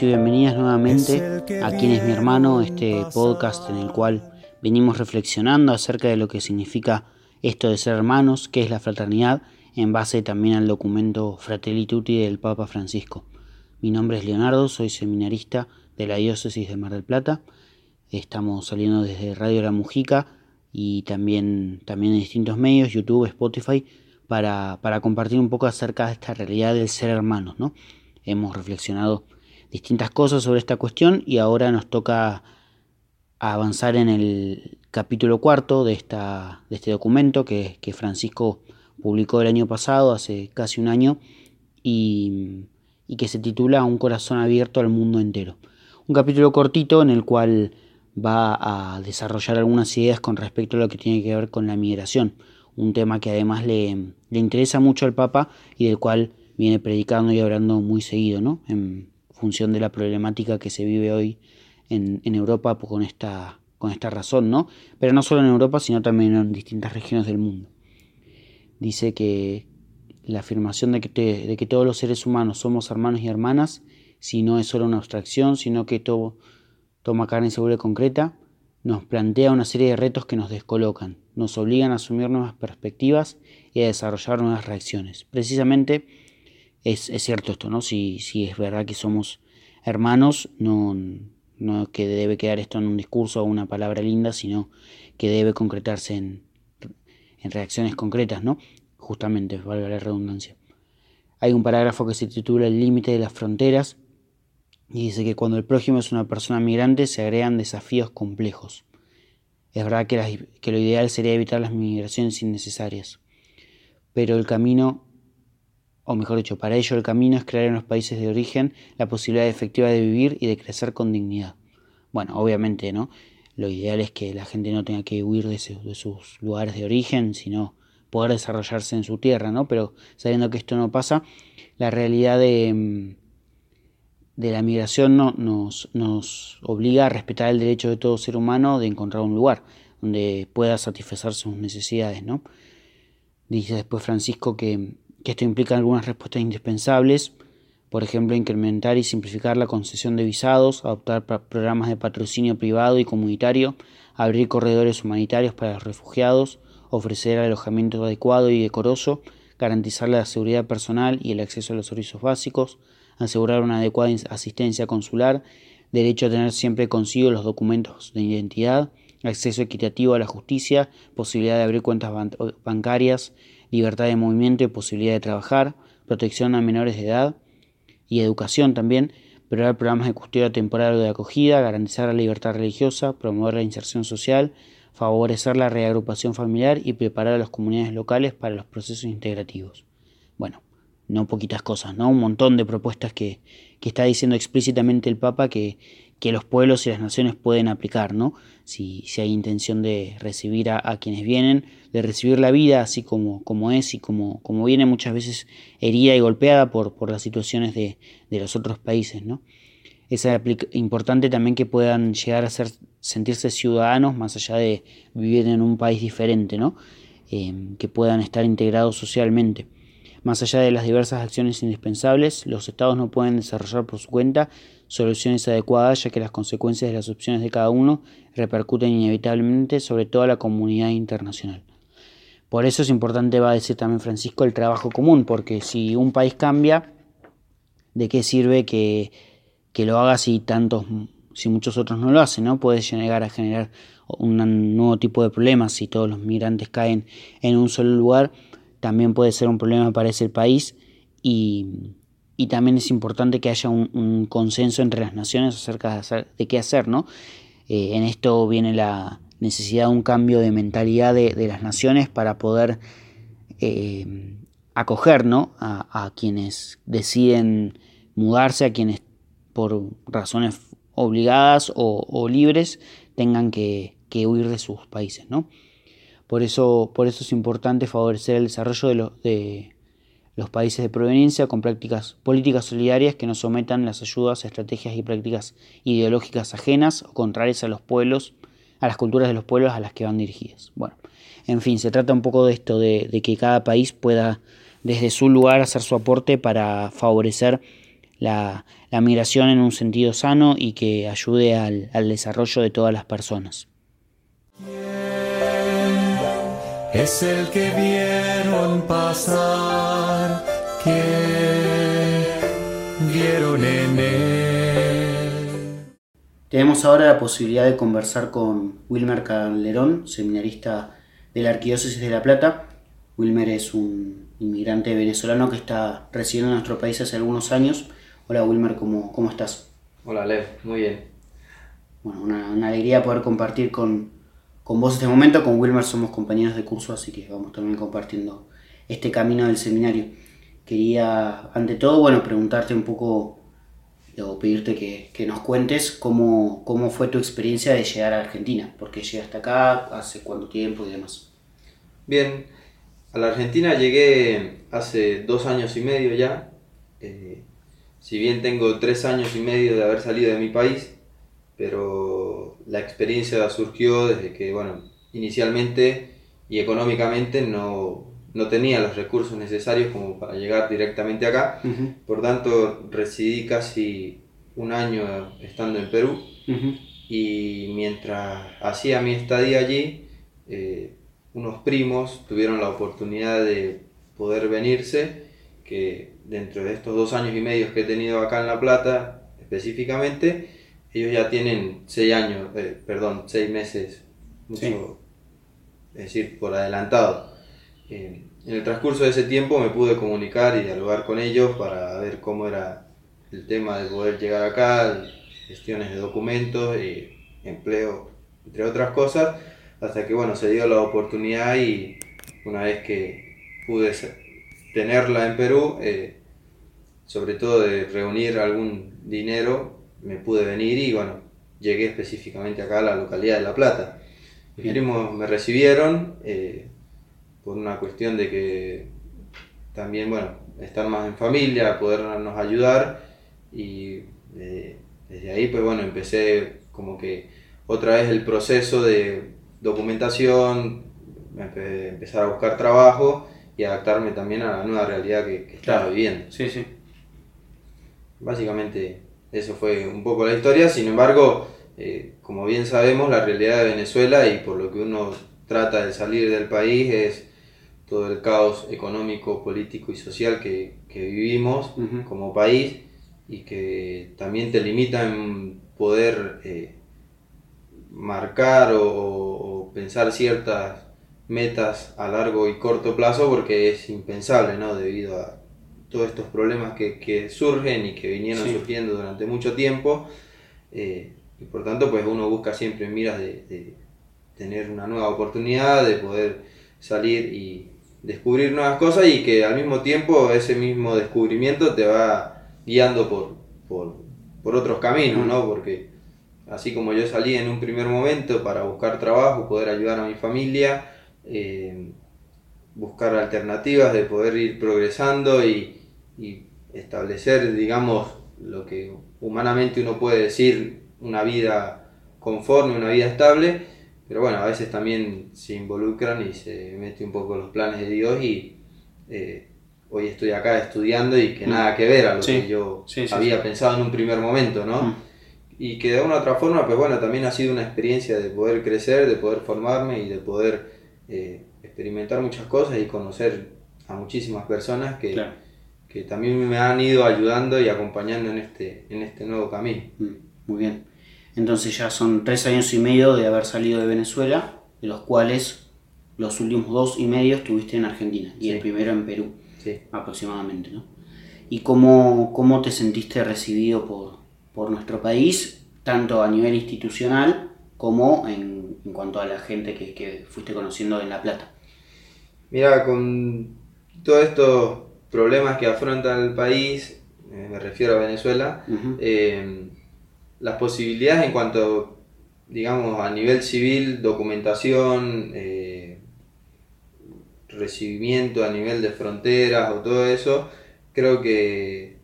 bienvenidos y bienvenidas nuevamente a Quien es mi hermano, este podcast en el cual venimos reflexionando acerca de lo que significa esto de ser hermanos, qué es la fraternidad, en base también al documento Fratelli Tutti del Papa Francisco. Mi nombre es Leonardo, soy seminarista de la diócesis de Mar del Plata. Estamos saliendo desde Radio La Mujica y también, también en distintos medios, YouTube, Spotify, para, para compartir un poco acerca de esta realidad del ser hermanos, ¿no? hemos reflexionado distintas cosas sobre esta cuestión y ahora nos toca avanzar en el capítulo cuarto de, esta, de este documento que, Francisco publicó el año pasado, hace casi un año, y, y, que se titula Un corazón abierto al mundo entero. Un capítulo cortito en el cual va a desarrollar algunas ideas con respecto a lo que tiene que ver con la migración, un tema que además le, le interesa mucho al Papa y del cual viene predicando y hablando muy seguido, ¿no? Función de la problemática que se vive hoy en, Europa con esta, con esta razón, ¿no? Pero no solo en Europa, sino también en distintas regiones del mundo. Dice que la afirmación de que, de que todos los seres humanos somos hermanos y hermanas, si no es solo una abstracción, sino que todo toma carne segura y concreta, nos plantea una serie de retos que nos descolocan, nos obligan a asumir nuevas perspectivas y a desarrollar nuevas reacciones. Precisamente es, cierto esto, ¿no? Si, si es verdad que somos hermanos, no, no que debe quedar esto en un discurso o una palabra linda, sino que debe concretarse en, en reacciones concretas, ¿no? Justamente, valga la redundancia. Hay un parágrafo que se titula El límite de las fronteras y dice que cuando el prójimo es una persona migrante se agregan desafíos complejos. Es verdad que, que lo ideal sería evitar las migraciones innecesarias, pero el camino o mejor dicho, para ello el camino es crear en los países de origen la posibilidad efectiva de vivir y de crecer con dignidad. Bueno, obviamente, ¿no? Lo ideal es que la gente no tenga que huir de, sus lugares de origen, sino poder desarrollarse en su tierra, ¿no? Pero sabiendo que esto no pasa, la realidad de, mm, de la migración no, nos, nos obliga a respetar el derecho de todo ser humano de encontrar un lugar donde pueda satisfacer sus necesidades, ¿no? Dice después Francisco que que esto implica algunas respuestas indispensables, por ejemplo, incrementar y simplificar la concesión de visados, adoptar programas de patrocinio privado y comunitario, abrir corredores humanitarios para los refugiados, ofrecer alojamiento adecuado y decoroso, garantizar la seguridad personal y el acceso a los servicios básicos, asegurar una adecuada asistencia consular, derecho a tener siempre consigo los documentos de identidad, acceso equitativo a la justicia, posibilidad de abrir cuentas bancarias, libertad de movimiento y posibilidad de trabajar, protección a menores de edad y educación también, preparar programas de custodia temporal o de acogida, garantizar la libertad religiosa, promover la inserción social, favorecer la reagrupación familiar y preparar a las comunidades locales para los procesos integrativos. Bueno, no poquitas cosas, ¿no? Un montón de propuestas que, que está diciendo explícitamente el Papa que, que los pueblos y las naciones pueden aplicar, ¿no? Si, si hay intención de recibir a, quienes vienen, de recibir la vida así como, como es y como, como viene muchas veces herida y golpeada por, por las situaciones de, de los otros países, ¿no? Es importante también que puedan llegar a ser, sentirse ciudadanos más allá de vivir en un país diferente, ¿no? Eh, que puedan estar integrados socialmente. Más allá de las diversas acciones indispensables, los estados no pueden desarrollar por su cuenta soluciones adecuadas ya que las consecuencias de las opciones de cada uno repercuten inevitablemente sobre toda la comunidad internacional. Por eso es importante, va a decir también Francisco, el trabajo común, porque si un país cambia, ¿de qué sirve que, que lo haga si tantos, si muchos otros no lo hacen? ¿no? Puede llegar a generar un nuevo tipo de problemas si todos los migrantes caen en un solo lugar, también puede ser un problema para ese país y, y también es importante que haya un, consenso entre las naciones acerca de, qué hacer, ¿no? Eh, en esto viene la necesidad de un cambio de mentalidad de, las naciones para poder eh, acoger, ¿no? A, quienes deciden mudarse, a quienes por razones obligadas o, libres tengan que, huir de sus países, ¿no? Por eso, por eso es importante favorecer el desarrollo de, los de los países de proveniencia con prácticas políticas solidarias que no sometan las ayudas a estrategias y prácticas ideológicas ajenas o contrarias a los pueblos, a las culturas de los pueblos a las que van dirigidas. Bueno, en fin, se trata un poco de esto, de, que cada país pueda desde su lugar hacer su aporte para favorecer la, migración en un sentido sano y que ayude al, desarrollo de todas las personas. Es el que vieron pasar, vieron en él. Tenemos ahora la posibilidad de conversar con Wilmer Calderón, seminarista de la Arquidiócesis de La Plata. Wilmer es un inmigrante venezolano que está residiendo en nuestro país hace algunos años Hola Wilmer, ¿cómo, cómo estás? Hola Lev, muy bien. Bueno, una, alegría poder compartir con, vos este momento. Con Wilmer somos compañeros de curso, así que vamos también compartiendo este camino del seminario. Quería, ante todo, bueno, preguntarte un poco o pedirte que, nos cuentes cómo, cómo fue tu experiencia de llegar a Argentina, porque llegaste acá, hace cuánto tiempo y demás. Bien, a la Argentina llegué hace dos años y medio ya. Eh, si bien tengo tres años y medio de haber salido de mi país, pero la experiencia surgió desde que, bueno, inicialmente y económicamente no, tenía los recursos necesarios como para llegar directamente acá. Por tanto, residí casi un año estando en Perú y mientras hacía mi estadía allí, eh, unos primos tuvieron la oportunidad de poder venirse, que dentro de estos dos años y medio que he tenido acá en La Plata, específicamente, ellos ya tienen seis años, eh, perdón, seis meses, mucho, es decir, por adelantado. Eh, en el transcurso de ese tiempo me pude comunicar y dialogar con ellos para ver cómo era el tema de poder llegar acá, gestiones de documentos, eh, empleo, entre otras cosas, hasta que bueno, se dio la oportunidad y una vez que pude tenerla en Perú, eh, sobre todo de reunir algún dinero, me pude venir y bueno, llegué específicamente acá a la localidad de La Plata. Mis primos me recibieron eh, por una cuestión de que también, bueno, estar más en familia, podernos ayudar y eh, desde ahí pues bueno, empecé como que otra vez el proceso de documentación, empezar a buscar trabajo y adaptarme también a la nueva realidad que, estaba viviendo. Sí, sí. Básicamente eso fue un poco la historia, sin embargo, eh, como bien sabemos, la realidad de Venezuela y por lo que uno trata de salir del país es todo el caos económico, político y social que, vivimos como país y que también te limita en poder eh, marcar o, pensar ciertas metas a largo y corto plazo porque es impensable, ¿no? Debido a todos estos problemas que, surgen y que vinieron surgiendo durante mucho tiempo. Eh, y por tanto, pues uno busca siempre miras de, tener una nueva oportunidad, de poder salir y descubrir nuevas cosas y que al mismo tiempo ese mismo descubrimiento te va guiando por, por, otros caminos, ¿no? Porque así como yo salí en un primer momento para buscar trabajo, poder ayudar a mi familia, eh, buscar alternativas de poder ir progresando y, establecer, digamos, lo que humanamente uno puede decir, una vida conforme, una vida estable, pero bueno, a veces también se involucran y se mete un poco los planes de Dios y eh, hoy estoy acá estudiando y que mm. nada que ver a lo que yo había pensado en un primer momento, ¿no? Mm. Y que de una u otra forma, pues bueno, también ha sido una experiencia de poder crecer, de poder formarme y de poder eh, experimentar muchas cosas y conocer a muchísimas personas que, que también me han ido ayudando y acompañando en este, en este nuevo camino. Mm, muy bien. Entonces ya son tres años y medio de haber salido de Venezuela, de los cuales los últimos dos y medio estuviste en Argentina y el primero en Perú, aproximadamente. ¿no? ¿Y cómo, cómo te sentiste recibido por, por nuestro país, tanto a nivel institucional como en en cuanto a la gente que, fuiste conociendo en La Plata? Mira, con todos estos problemas que afronta el país, eh, me refiero a Venezuela, eh, las posibilidades en cuanto, digamos, a nivel civil, documentación, eh, recibimiento a nivel de fronteras o todo eso, creo que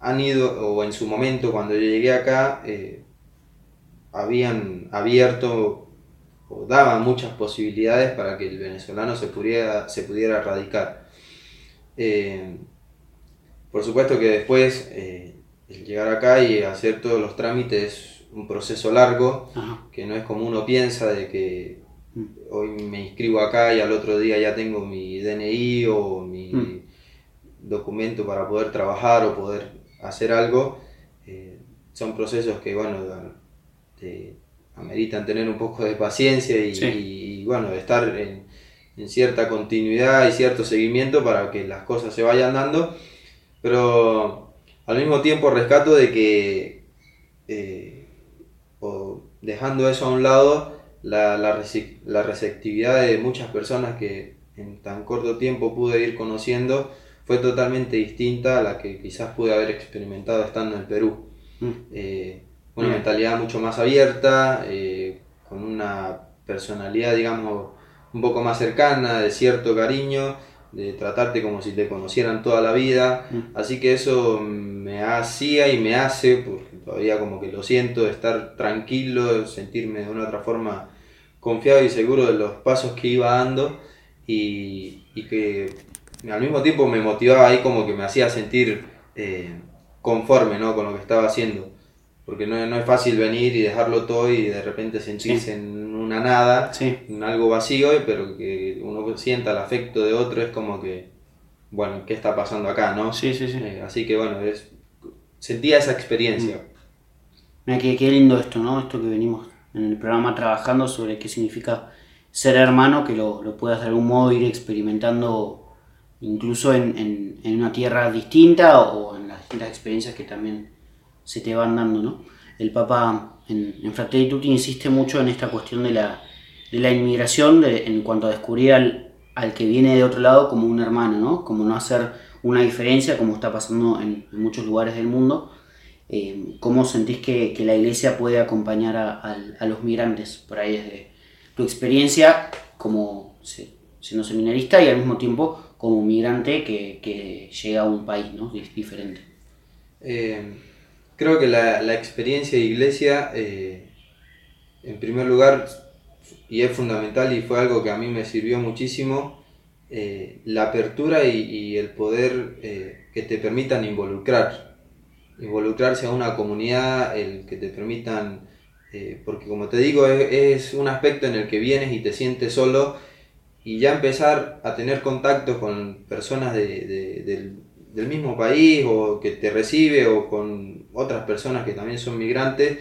han ido, o en su momento cuando yo llegué acá, habían abierto o daban muchas posibilidades para que el venezolano se pudiera, se pudiera radicar. Eh, por supuesto que después eh, el llegar acá y hacer todos los trámites es un proceso largo, que no es como uno piensa de que mm. hoy me inscribo acá y al otro día ya tengo mi DNI o mi mm. documento para poder trabajar o poder hacer algo. Eh, son procesos que, bueno, te ameritan tener un poco de paciencia y, bueno, estar en, en, cierta continuidad y cierto seguimiento para que las cosas se vayan dando. Pero al mismo tiempo rescato de que, eh, o dejando eso a un lado, la, la, la receptividad de muchas personas que en tan corto tiempo pude ir conociendo fue totalmente distinta a la que quizás pude haber experimentado estando en el Perú. Mm. Eh, una mentalidad mucho más abierta, eh, con una personalidad, digamos, un poco más cercana, de cierto cariño, de tratarte como si te conocieran toda la vida. Mm. Así que eso me hacía y me hace, porque todavía como que lo siento, estar tranquilo, sentirme de una otra forma confiado y seguro de los pasos que iba dando y, que al mismo tiempo me motivaba ahí como que me hacía sentir eh, conforme ¿no? con lo que estaba haciendo porque no, no, es fácil venir y dejarlo todo y de repente sentirse en una nada, en algo vacío, pero que uno sienta el afecto de otro es como que, bueno, ¿qué está pasando acá, no? Sí, sí, sí. Eh, así que bueno, es, sentía esa experiencia. Mm. Mira, qué, qué lindo esto, ¿no? Esto que venimos en el programa trabajando sobre qué significa ser hermano, que lo, lo puedas de algún modo ir experimentando incluso en, en, en una tierra distinta o en las distintas experiencias que también se te van dando, ¿no? El Papa en, en Fratelli Tutti insiste mucho en esta cuestión de la, de la inmigración en cuanto a descubrir al, al, que viene de otro lado como un hermano, ¿no? Como no hacer una diferencia como está pasando en, muchos lugares del mundo. Eh, ¿Cómo sentís que, que, la iglesia puede acompañar a, a, los migrantes por ahí desde tu experiencia como siendo seminarista y al mismo tiempo como migrante que, que llega a un país ¿no? diferente? Eh, Creo que la, la experiencia de iglesia, eh, en primer lugar, y es fundamental y fue algo que a mí me sirvió muchísimo, eh, la apertura y, el poder eh, que te permitan involucrar, involucrarse a una comunidad, el que te permitan, porque como te digo, es, un aspecto en el que vienes y te sientes solo y ya empezar a tener contacto con personas de, de, del del mismo país o que te recibe o con otras personas que también son migrantes,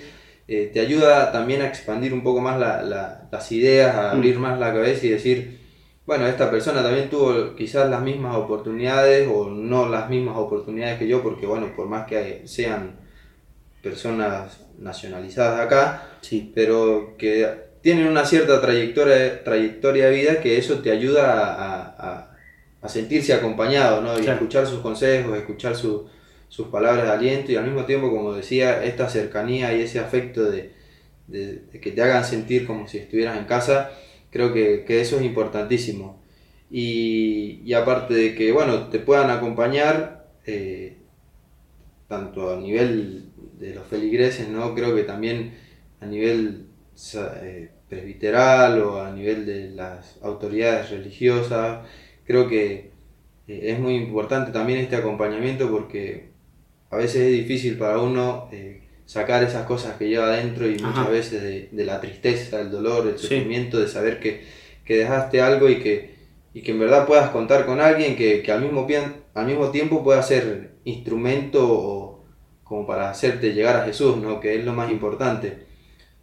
eh, te ayuda también a expandir un poco más las ideas, a abrir mm. más la cabeza y decir, bueno, esta persona también tuvo quizás las mismas oportunidades o no las mismas oportunidades que yo, porque bueno, por más que sean personas nacionalizadas acá, sí. pero que tienen una cierta trayectoria, trayectoria de vida que eso te ayuda a a sentirse acompañado, ¿no? Y escuchar sus consejos, escuchar sus palabras de aliento y al mismo tiempo, como decía, esta cercanía y ese afecto de, que te hagan sentir como si estuvieras en casa, creo que, eso es importantísimo. Y, aparte de que, bueno, te puedan acompañar, eh, tanto a nivel de los feligreses, ¿no? Creo que también a nivel eh, presbiteral o a nivel de las autoridades religiosas, creo que eh, es muy importante también este acompañamiento porque a veces es difícil para uno eh, sacar esas cosas que lleva adentro y muchas veces de, la tristeza, el dolor, el sufrimiento, de saber que, dejaste algo y que, y que en verdad puedas contar con alguien que, al, mismo, al mismo tiempo pueda ser instrumento como para hacerte llegar a Jesús, ¿no? que es lo más importante.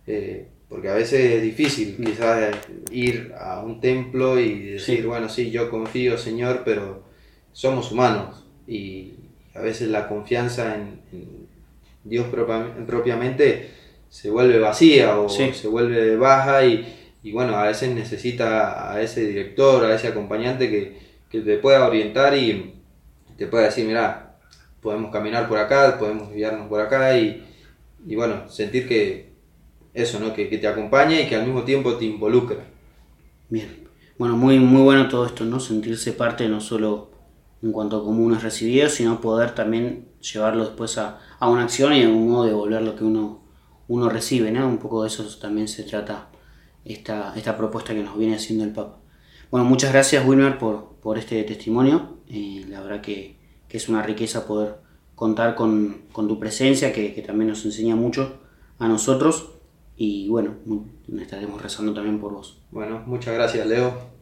Eh, porque a veces es difícil mm. quizás ir a un templo y decir, bueno, sí, yo confío, Señor, pero somos humanos y a veces la confianza en, Dios propiamente se vuelve vacía o se vuelve baja y, y, bueno, a veces necesita a ese director, a ese acompañante que, que te pueda orientar y te pueda decir, mira, podemos caminar por acá, podemos guiarnos por acá y, y bueno, sentir que, eso, ¿no? Que, que, te acompaña y que al mismo tiempo te involucra. Bien. Bueno, muy, muy bueno todo esto, ¿no? Sentirse parte no solo en cuanto a cómo uno es recibido, sino poder también llevarlo después a, a una acción y de un modo devolver lo que uno, uno recibe, ¿no? Un poco de eso también se trata esta, esta propuesta que nos viene haciendo el Papa. Bueno, muchas gracias Wilmer por, por este testimonio. Eh, la verdad que, que es una riqueza poder contar con, tu presencia, que, que, también nos enseña mucho a nosotros. Y bueno, estaremos rezando también por vos. Bueno, muchas gracias, Leo.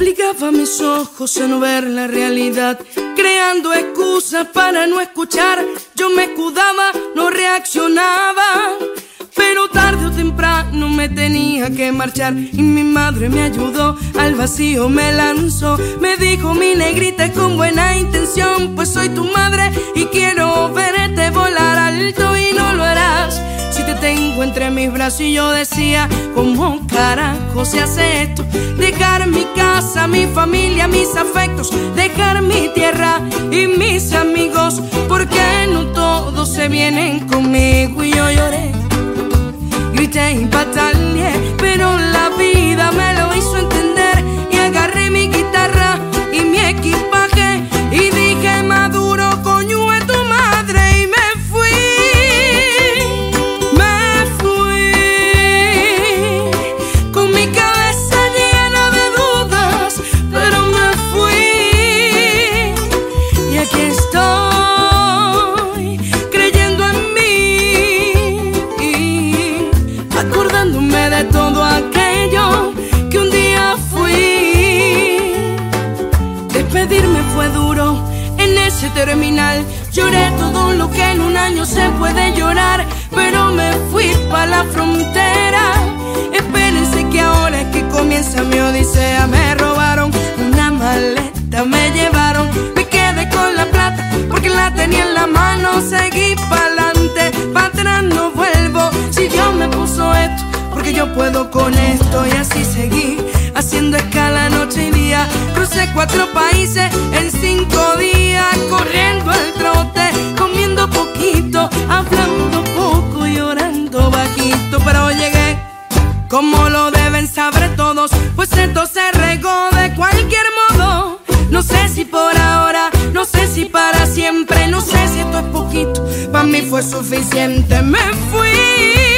Obligaba mis ojos a no ver la realidad, creando excusas para no escuchar. Yo me escudaba, no reaccionaba. Pero tarde o temprano me tenía que marchar y mi madre me ayudó, al vacío me lanzó, me dijo mi negrita con buena intención, pues soy tu madre y quiero verte volar alto y no lo harás. Entre mis brazos y yo decía, ¿cómo carajo se hace esto? Dejar mi casa, mi familia, mis afectos, dejar mi tierra y mis amigos, porque no todos se vienen conmigo y yo lloré grité y pataleé, pero la vida me lo hizo entender y agarré mi guitarra y mi equipaje Lloré todo lo que en un año se puede llorar, pero me fui para la frontera. Espérense que ahora es que comienza mi odisea. Me robaron una maleta, me llevaron, me quedé con la plata porque la tenía en la mano. Seguí para adelante, para atrás no vuelvo. Si Dios me puso esto porque yo puedo con esto y así seguí haciendo escala noche y día. Crucé cuatro países en cinco días, corriendo el trote, comiendo poquito, hablando poco y llorando bajito, pero llegué. Como lo deben saber todos, pues esto se regó de cualquier modo. No sé si por ahora, no sé si para siempre, no sé si esto es poquito, para mí fue suficiente. Me fui.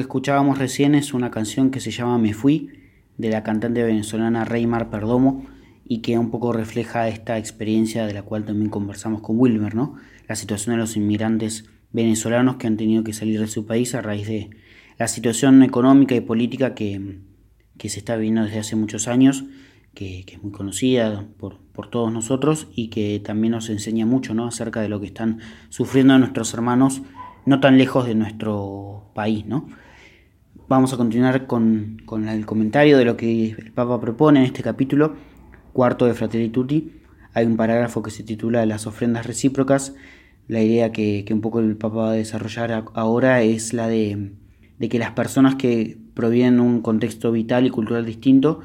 Escuchábamos recién es una canción que se llama Me Fui, de la cantante venezolana Reymar Perdomo, y que un poco refleja esta experiencia de la cual también conversamos con Wilmer, ¿no? La situación de los inmigrantes venezolanos que han tenido que salir de su país a raíz de la situación económica y política que, se está viviendo desde hace muchos años, que, es muy conocida por, todos nosotros y que también nos enseña mucho ¿no? acerca de lo que están sufriendo nuestros hermanos no tan lejos de nuestro país. ¿no? Vamos a continuar con, el comentario de lo que el Papa propone en este capítulo cuarto de Fratelli Tutti. Hay un parágrafo que se titula Las ofrendas recíprocas. La idea que, un poco el Papa va a desarrollar ahora es la de, que las personas que provienen de un contexto vital y cultural distinto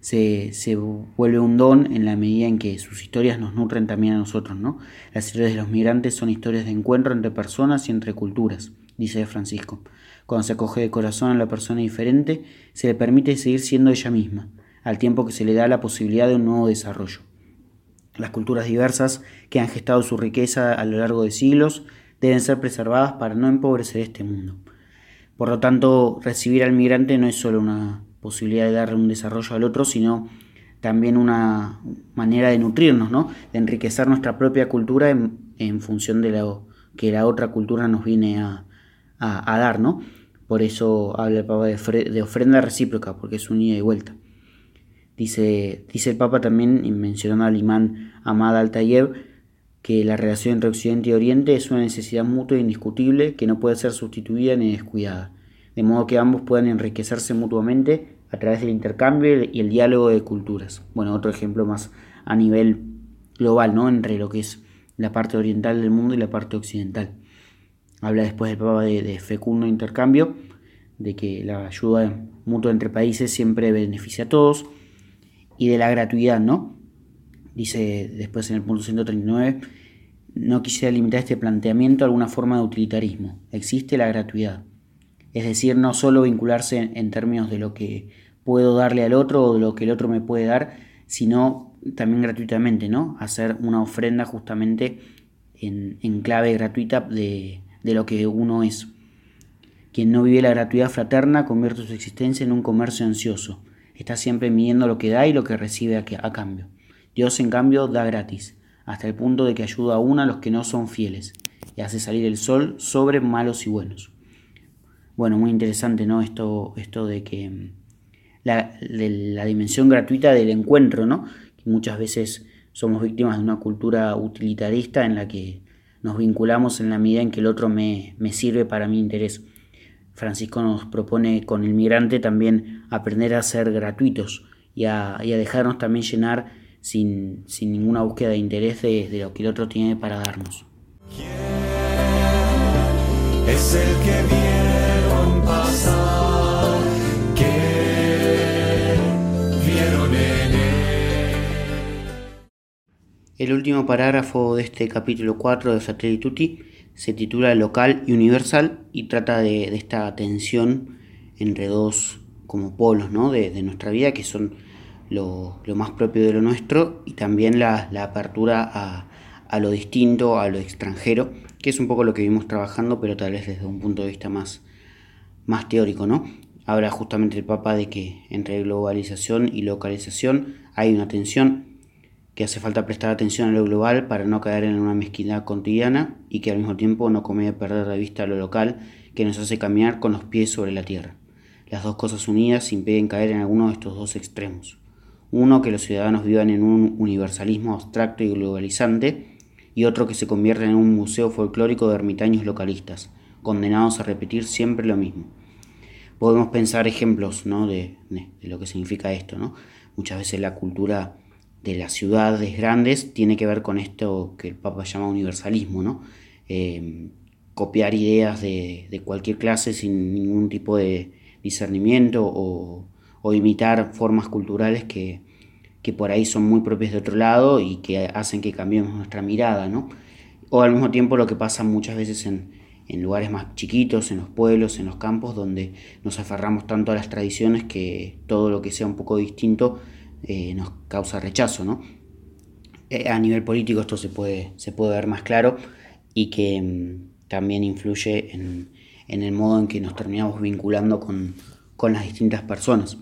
se, se, vuelve un don en la medida en que sus historias nos nutren también a nosotros. ¿no? Las historias de los migrantes son historias de encuentro entre personas y entre culturas, dice Francisco. Cuando se acoge de corazón a la persona diferente, se le permite seguir siendo ella misma, al tiempo que se le da la posibilidad de un nuevo desarrollo. Las culturas diversas que han gestado su riqueza a lo largo de siglos deben ser preservadas para no empobrecer este mundo. Por lo tanto, recibir al migrante no es solo una posibilidad de darle un desarrollo al otro, sino también una manera de nutrirnos, ¿no? de enriquecer nuestra propia cultura en, función de lo que la otra cultura nos viene a, a dar. ¿no? Por eso habla el Papa de, ofrenda recíproca, porque es un ida y vuelta. Dice, dice el Papa también, mencionando al imán Ahmad al-Tayyeb, que la relación entre Occidente y Oriente es una necesidad mutua e indiscutible que no puede ser sustituida ni descuidada, de modo que ambos puedan enriquecerse mutuamente a través del intercambio y el diálogo de culturas. Bueno, otro ejemplo más a nivel global, ¿no? Entre lo que es la parte oriental del mundo y la parte occidental. Habla después el Papa de, fecundo intercambio, de que la ayuda mutua entre países siempre beneficia a todos, y de la gratuidad, ¿no? Dice después en el punto 139, no quisiera limitar este planteamiento a alguna forma de utilitarismo. Existe la gratuidad. Es decir, no solo vincularse en, términos de lo que puedo darle al otro o de lo que el otro me puede dar, sino también gratuitamente, ¿no? Hacer una ofrenda justamente en, en clave gratuita de, de lo que uno es. Quien no vive la gratuidad fraterna convierte su existencia en un comercio ansioso. Está siempre midiendo lo que da y lo que recibe a, cambio. Dios, en cambio, da gratis, hasta el punto de que ayuda aún a los que no son fieles y hace salir el sol sobre malos y buenos. Bueno, muy interesante, ¿no? Esto, esto de que mm, la, la dimensión gratuita del encuentro, ¿no? Que muchas veces somos víctimas de una cultura utilitarista en la que nos vinculamos en la medida en que el otro me, sirve para mi interés. Francisco nos propone con el migrante también aprender a ser gratuitos y a, dejarnos también llenar sin, ninguna búsqueda de interés de, de, lo que el otro tiene para darnos. El último parágrafo de este capítulo 4 de Fratelli Tutti se titula Local y Universal y trata de, esta tensión entre dos como polos ¿no? de, nuestra vida que son lo, más propio de lo nuestro y también la, apertura a, lo distinto, a lo extranjero, que es un poco lo que vimos trabajando, pero tal vez desde un punto de vista más, más teórico. ¿no? Habla justamente el Papa de que entre globalización y localización hay una tensión que hace falta prestar atención a lo global para no caer en una mezquindad cotidiana y que al mismo tiempo no conviene perder de vista lo local que nos hace caminar con los pies sobre la tierra. Las dos cosas unidas impiden caer en alguno de estos dos extremos. Uno, que los ciudadanos vivan en un universalismo abstracto y globalizante, y otro que se convierta en un museo folclórico de ermitaños localistas, condenados a repetir siempre lo mismo. Podemos pensar ejemplos ¿no? de, lo que significa esto. ¿no? Muchas veces la cultura de las ciudades grandes tiene que ver con esto que el Papa llama universalismo, ¿no? Em, copiar ideas de, cualquier clase sin ningún tipo de discernimiento o, imitar formas culturales que, por ahí son muy propias de otro lado y que hacen que cambiemos nuestra mirada, ¿no? O al mismo tiempo lo que pasa muchas veces en, en lugares más chiquitos, en los pueblos, en los campos, donde nos aferramos tanto a las tradiciones que todo lo que sea un poco distinto eh, nos causa rechazo. ¿no? Eh, a nivel político esto se puede, se puede ver más claro y que mm, también influye en, el modo en que nos terminamos vinculando con, las distintas personas.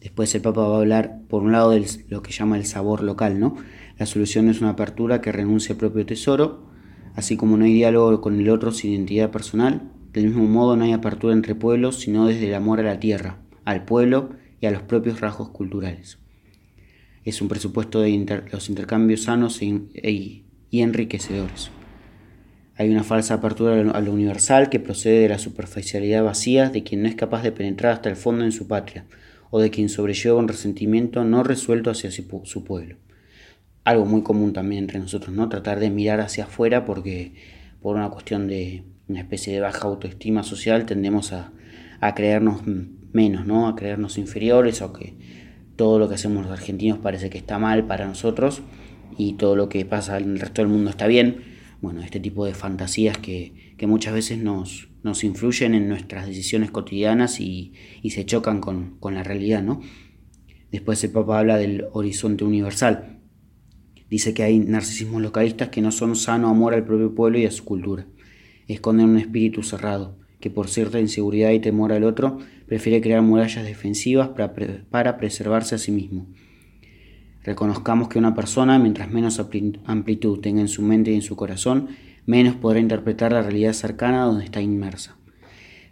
Después el Papa va a hablar, por un lado, de lo que llama el sabor local, ¿no? La solución es una apertura que renuncia al propio tesoro, así como no hay diálogo con el otro sin identidad personal, Del mismo modo no hay apertura entre pueblos, sino desde el amor a la tierra, al pueblo y a los propios rasgos culturales. Es un presupuesto de los intercambios sanos e e y enriquecedores. Hay una falsa apertura a lo universal que procede de la superficialidad vacía de quien no es capaz de penetrar hasta el fondo en su patria, o de quien sobrelleva un resentimiento no resuelto hacia su pueblo. Algo muy común también entre nosotros, ¿no? Tratar de mirar hacia afuera porque por una cuestión de una especie de baja autoestima social tendemos a, a creernos menos, ¿no? A creernos inferiores o que todo lo que hacemos los argentinos parece que está mal para nosotros y todo lo que pasa en el resto del mundo está bien. Bueno, este tipo de fantasías que, muchas veces nos, nos, influyen en nuestras decisiones cotidianas y, se chocan con, la realidad, ¿no? Después el Papa habla del horizonte universal. Dice que hay narcisismos localistas que no son sano amor al propio pueblo y a su cultura. Esconden un espíritu cerrado, que por cierta inseguridad y temor al otro prefiere crear murallas defensivas para, para preservarse a sí mismo. Reconozcamos que una persona, mientras menos amplitud tenga en su mente y en su corazón, menos podrá interpretar la realidad cercana donde está inmersa.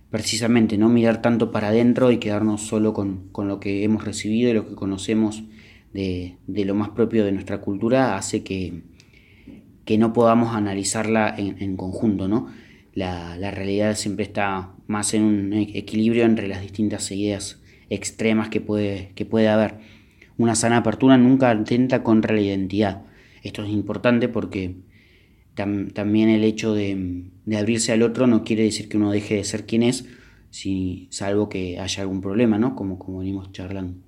Precisamente no mirar tanto para adentro y quedarnos solo con, lo que hemos recibido y lo que conocemos de, lo más propio de nuestra cultura hace que, que no podamos analizarla en, conjunto. ¿no? La, la, realidad siempre está más en un equilibrio entre las distintas ideas extremas que puede, que puede haber. Una sana apertura nunca atenta contra la identidad. Esto es importante porque también el hecho de, abrirse al otro no quiere decir que uno deje de ser quien es, si, salvo que haya algún problema, ¿no? Como, como venimos charlando.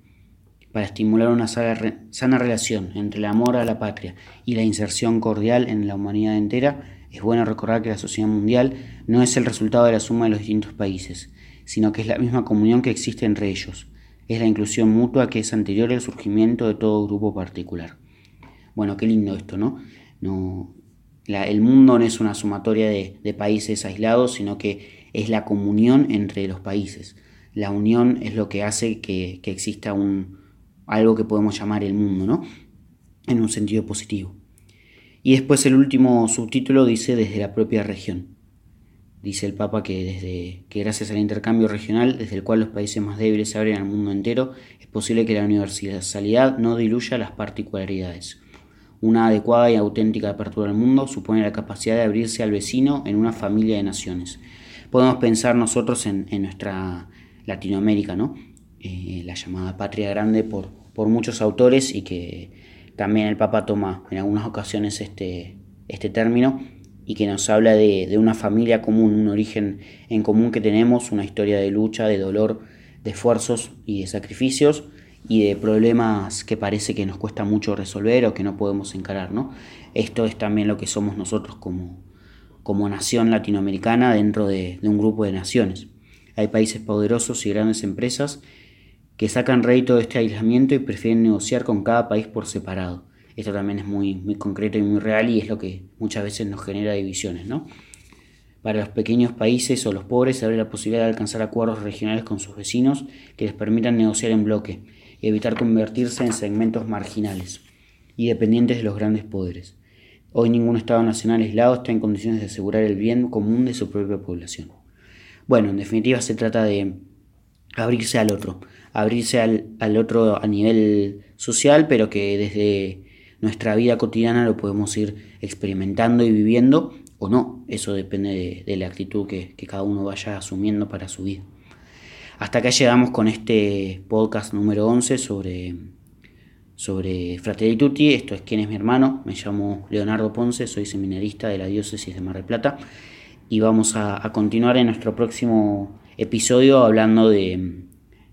Para estimular una sana, sana relación entre el amor a la patria y la inserción cordial en la humanidad entera, es bueno recordar que la sociedad mundial no es el resultado de la suma de los distintos países, sino que es la misma comunión que existe entre ellos es la inclusión mutua que es anterior al surgimiento de todo grupo particular. Bueno, qué lindo esto, ¿no? el mundo no es una sumatoria de, países aislados, sino que es la comunión entre los países. La unión es lo que hace que, exista algo que podemos llamar el mundo, ¿no? En un sentido positivo. Y después el último subtítulo dice desde la propia región. Dice el Papa que, desde, que gracias al intercambio regional, desde el cual los países más débiles se abren al mundo entero, es posible que la universalidad no diluya las particularidades. Una adecuada y auténtica apertura al mundo supone la capacidad de abrirse al vecino en una familia de naciones. Podemos pensar nosotros en, nuestra Latinoamérica, ¿no? Eh, la llamada patria grande por, por muchos autores y que también el Papa toma en algunas ocasiones este, este término y que nos habla de, una familia común, un origen en común que tenemos, una historia de lucha, de dolor, de esfuerzos y de sacrificios y de problemas que parece que nos cuesta mucho resolver o que no podemos encarar. ¿no? Esto es también lo que somos nosotros como, como nación latinoamericana dentro de, de un grupo de naciones. Hay países poderosos y grandes empresas que sacan rédito de este aislamiento y prefieren negociar con cada país por separado esto también es muy, muy concreto y muy real y es lo que muchas veces nos genera divisiones. ¿no? Para los pequeños países o los pobres se abre la posibilidad de alcanzar acuerdos regionales con sus vecinos que les permitan negociar en bloque y evitar convertirse en segmentos marginales y dependientes de los grandes poderes. Hoy ningún Estado nacional aislado está en condiciones de asegurar el bien común de su propia población. Bueno, en definitiva se trata de abrirse al otro, abrirse al, al otro a nivel social, pero que desde nuestra vida cotidiana lo podemos ir experimentando y viviendo o no. Eso depende de, la actitud que, cada uno vaya asumiendo para su vida. Hasta acá llegamos con este podcast número 11 sobre, sobre Fratelli. Esto es quién es mi hermano. Me llamo Leonardo Ponce, soy seminarista de la diócesis de Mar del Plata. Y vamos a, continuar en nuestro próximo episodio hablando de,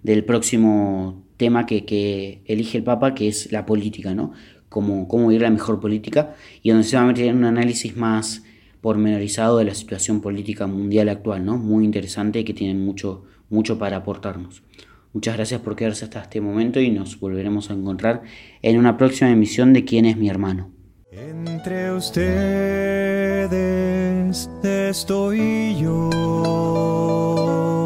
del próximo tema que, que, elige el Papa, que es la política, ¿no? cómo, cómo ir la mejor política y donde se va a meter en un análisis más pormenorizado de la situación política mundial actual, ¿no? Muy interesante y que tiene mucho, mucho para aportarnos. Muchas gracias por quedarse hasta este momento y nos volveremos a encontrar en una próxima emisión de ¿Quién es mi hermano? Entre ustedes estoy yo.